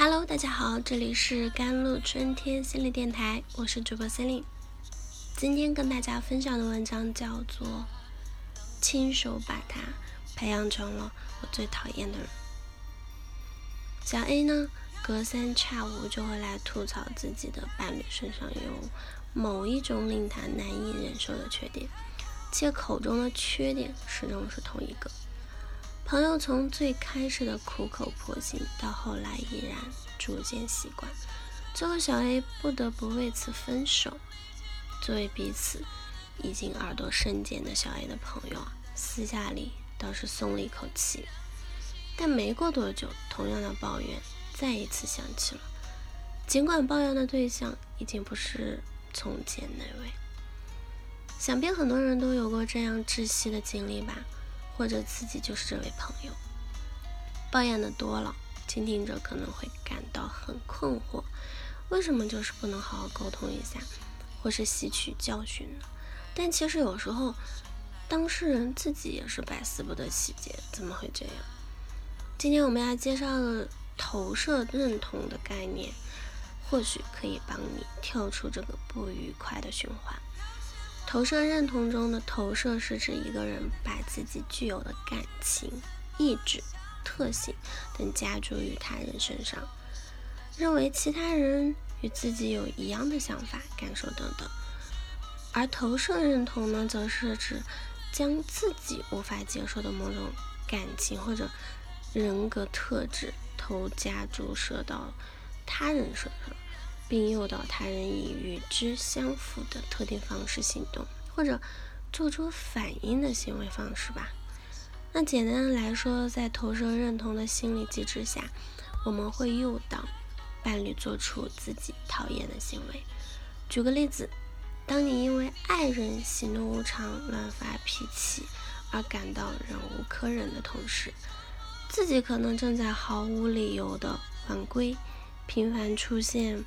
Hello，大家好，这里是甘露春天心理电台，我是主播森林。今天跟大家分享的文章叫做《亲手把他培养成了我最讨厌的人》。小 A 呢，隔三差五就会来吐槽自己的伴侣身上有某一种令他难以忍受的缺点，且口中的缺点始终是同一个。朋友从最开始的苦口婆心，到后来依然逐渐习惯，最后小 A 不得不为此分手。作为彼此已经耳朵生茧的小 A 的朋友啊，私下里倒是松了一口气。但没过多久，同样的抱怨再一次响起了。尽管抱怨的对象已经不是从前那位，想必很多人都有过这样窒息的经历吧。或者自己就是这位朋友，抱怨的多了，倾听者可能会感到很困惑，为什么就是不能好好沟通一下，或是吸取教训呢？但其实有时候，当事人自己也是百思不得其解，怎么会这样？今天我们要介绍的投射认同的概念，或许可以帮你跳出这个不愉快的循环。投射认同中的投射是指一个人把自己具有的感情、意志、特性等加诸于他人身上，认为其他人与自己有一样的想法、感受等等。而投射认同呢，则是指将自己无法接受的某种感情或者人格特质投加注射到他人身上。并诱导他人以与之相符的特定方式行动，或者做出反应的行为方式吧。那简单的来说，在投射认同的心理机制下，我们会诱导伴侣做出自己讨厌的行为。举个例子，当你因为爱人喜怒无常、乱发脾气而感到忍无可忍的同时，自己可能正在毫无理由的晚归，频繁出现。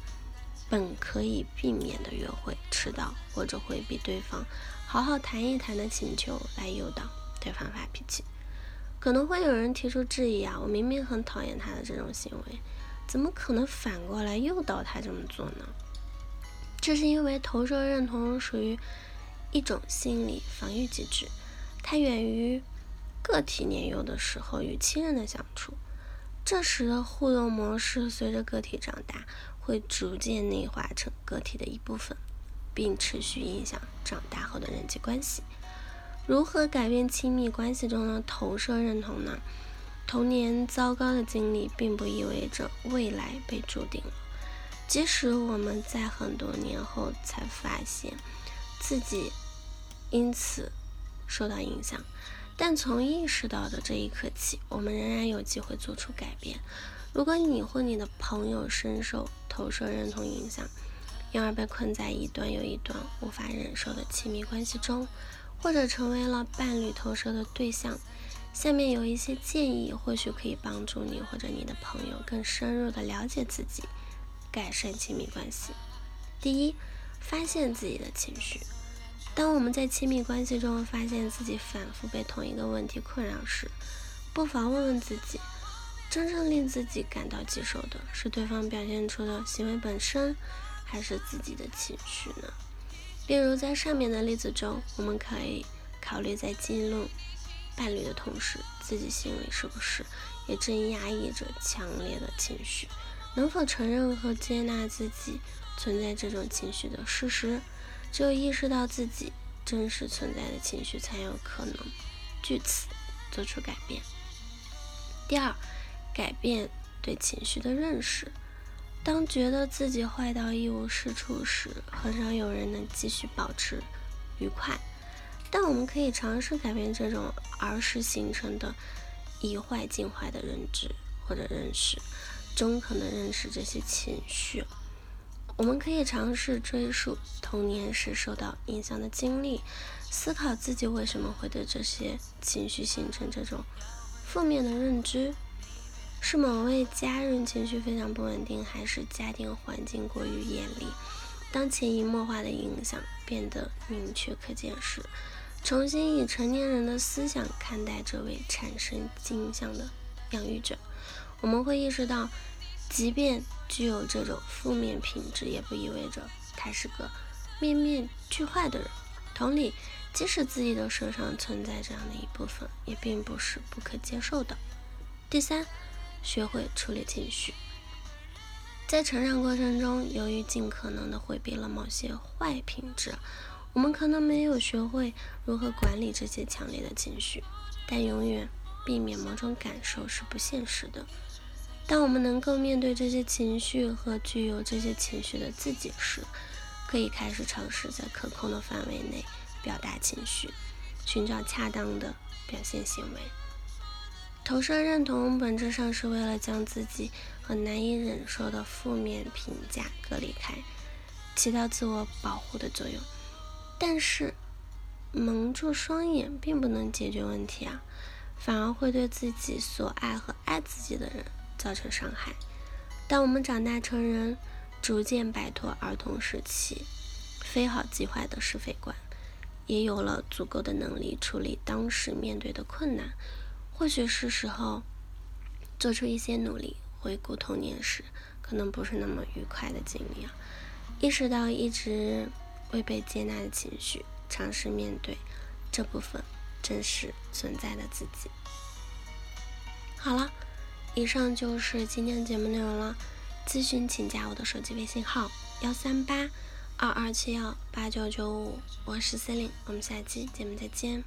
本可以避免的约会迟到或者回避对方好好谈一谈的请求来诱导对方发脾气，可能会有人提出质疑啊，我明明很讨厌他的这种行为，怎么可能反过来诱导他这么做呢？这是因为投射认同属于一种心理防御机制，它源于个体年幼的时候与亲人的相处，这时的互动模式随着个体长大。会逐渐内化成个体的一部分，并持续影响长大后的人际关系。如何改变亲密关系中的投射认同呢？童年糟糕的经历并不意味着未来被注定了。即使我们在很多年后才发现自己因此受到影响，但从意识到的这一刻起，我们仍然有机会做出改变。如果你或你的朋友深受投射认同影响，因而被困在一段又一段无法忍受的亲密关系中，或者成为了伴侣投射的对象，下面有一些建议，或许可以帮助你或者你的朋友更深入的了解自己，改善亲密关系。第一，发现自己的情绪。当我们在亲密关系中发现自己反复被同一个问题困扰时，不妨问问自己。真正令自己感到棘手的是对方表现出的行为本身，还是自己的情绪呢？例如，在上面的例子中，我们可以考虑在激怒伴侣的同时，自己心里是不是也正压抑着强烈的情绪？能否承认和接纳自己存在这种情绪的事实？只有意识到自己真实存在的情绪，才有可能据此做出改变。第二。改变对情绪的认识。当觉得自己坏到一无是处时，很少有人能继续保持愉快。但我们可以尝试改变这种儿时形成的以坏进坏的认知或者认识，中肯的认识这些情绪。我们可以尝试追溯童年时受到影响的经历，思考自己为什么会对这些情绪形成这种负面的认知。是某位家人情绪非常不稳定，还是家庭环境过于严厉？当潜移默化的影响变得明确可见时，重新以成年人的思想看待这位产生镜像的养育者，我们会意识到，即便具有这种负面品质，也不意味着他是个面面俱坏的人。同理，即使自己的身上存在这样的一部分，也并不是不可接受的。第三，学会处理情绪。在成长过程中，由于尽可能的回避了某些坏品质，我们可能没有学会如何管理这些强烈的情绪。但永远避免某种感受是不现实的。当我们能够面对这些情绪和具有这些情绪的自己时，可以开始尝试在可控的范围内表达情绪，寻找恰当的表现行为。投射认同本质上是为了将自己和难以忍受的负面评价隔离开，起到自我保护的作用。但是，蒙住双眼并不能解决问题啊，反而会对自己所爱和爱自己的人造成伤害。当我们长大成人，逐渐摆脱儿童时期非好即坏的是非观，也有了足够的能力处理当时面对的困难。或许是时候做出一些努力，回顾童年时可能不是那么愉快的经历啊，意识到一直未被接纳的情绪，尝试面对这部分真实存在的自己。好了，以上就是今天的节目内容了。咨询请加我的手机微信号：幺三八二二七幺八九九五，我是四零我们下期节目再见。